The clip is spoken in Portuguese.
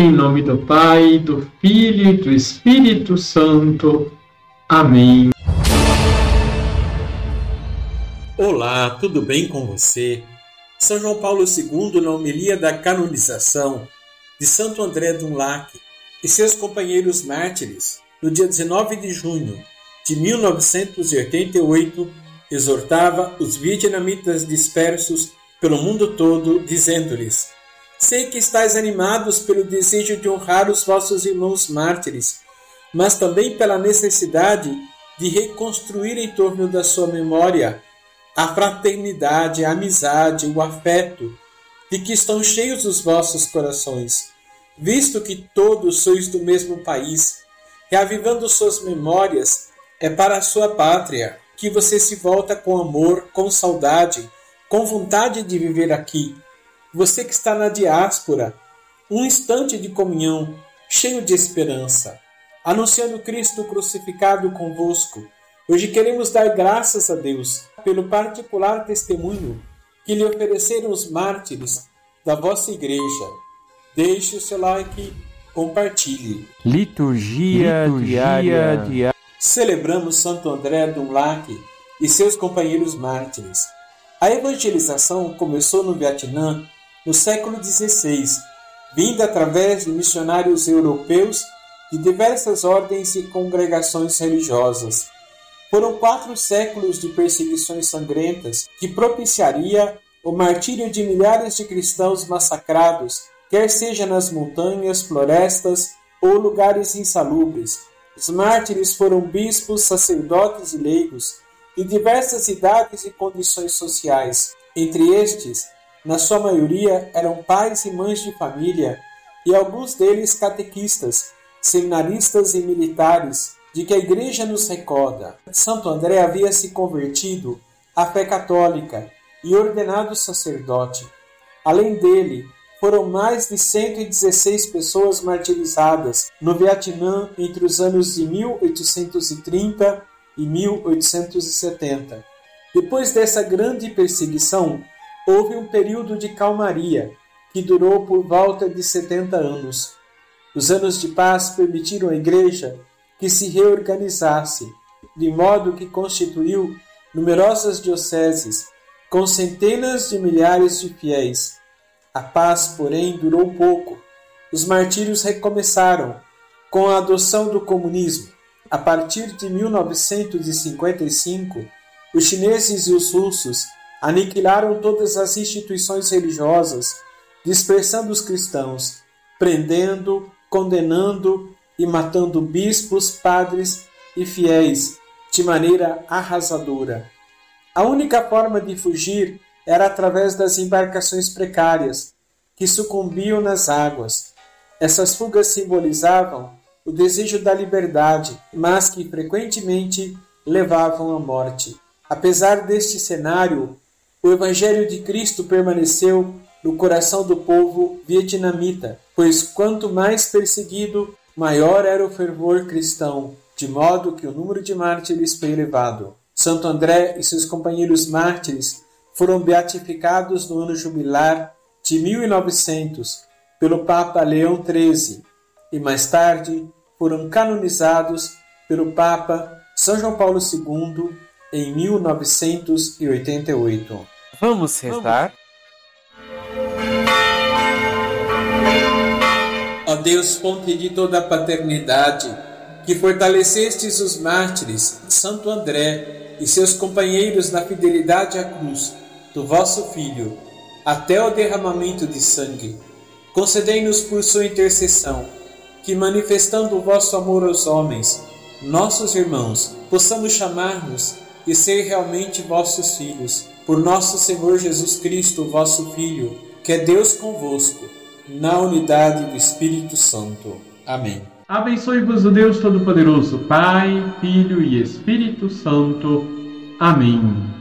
Em nome do Pai, do Filho e do Espírito Santo. Amém. Olá, tudo bem com você? São João Paulo II, na homilia da canonização de Santo André Dunlac e seus companheiros mártires, no dia 19 de junho de 1988, exortava os vietnamitas dispersos pelo mundo todo, dizendo-lhes: Sei que estáis animados pelo desejo de honrar os vossos irmãos mártires, mas também pela necessidade de reconstruir em torno da sua memória a fraternidade, a amizade, o afeto de que estão cheios os vossos corações, visto que todos sois do mesmo país, reavivando suas memórias, é para a sua pátria que você se volta com amor, com saudade, com vontade de viver aqui você que está na diáspora, um instante de comunhão, cheio de esperança, anunciando Cristo crucificado convosco. Hoje queremos dar graças a Deus pelo particular testemunho que lhe ofereceram os mártires da vossa igreja. Deixe o seu like, compartilhe. Liturgia, Liturgia diária. diária. Celebramos Santo André Dunlac e seus companheiros mártires. A evangelização começou no Vietnã no século XVI, vinda através de missionários europeus de diversas ordens e congregações religiosas. Foram quatro séculos de perseguições sangrentas que propiciaria o martírio de milhares de cristãos massacrados, quer seja nas montanhas, florestas ou lugares insalubres. Os mártires foram bispos, sacerdotes e leigos, de diversas idades e condições sociais. Entre estes, na sua maioria eram pais e mães de família, e alguns deles catequistas, seminaristas e militares, de que a Igreja nos recorda. Santo André havia se convertido à fé católica e ordenado sacerdote. Além dele, foram mais de 116 pessoas martirizadas no Vietnã entre os anos de 1830 e 1870. Depois dessa grande perseguição, houve um período de calmaria que durou por volta de 70 anos. Os anos de paz permitiram à Igreja que se reorganizasse, de modo que constituiu numerosas dioceses, com centenas de milhares de fiéis. A paz, porém, durou pouco. Os martírios recomeçaram com a adoção do comunismo. A partir de 1955, os chineses e os russos aniquilaram todas as instituições religiosas, dispersando os cristãos, prendendo, condenando e matando bispos, padres e fiéis de maneira arrasadora. A única forma de fugir era através das embarcações precárias, que sucumbiam nas águas. Essas fugas simbolizavam o desejo da liberdade, mas que frequentemente levavam à morte. Apesar deste cenário, o Evangelho de Cristo permaneceu no coração do povo vietnamita, pois quanto mais perseguido, maior era o fervor cristão, de modo que o número de mártires foi elevado. Santo André e seus companheiros mártires foram beatificados no ano jubilar de 1900 pelo Papa Leão XIII e mais tarde foram canonizados pelo Papa São João Paulo II em 1988. Vamos rezar? Ó Deus, fonte de toda a paternidade, que fortalecestes os mártires Santo André e seus companheiros na fidelidade à cruz do vosso Filho, até o derramamento de sangue, concedei-nos por sua intercessão, que manifestando o vosso amor aos homens, nossos irmãos, possamos chamar-nos e ser realmente vossos filhos, por nosso Senhor Jesus Cristo, vosso Filho, que é Deus convosco, na unidade do Espírito Santo. Amém. Abençoe-vos o Deus Todo-Poderoso, Pai, Filho e Espírito Santo. Amém.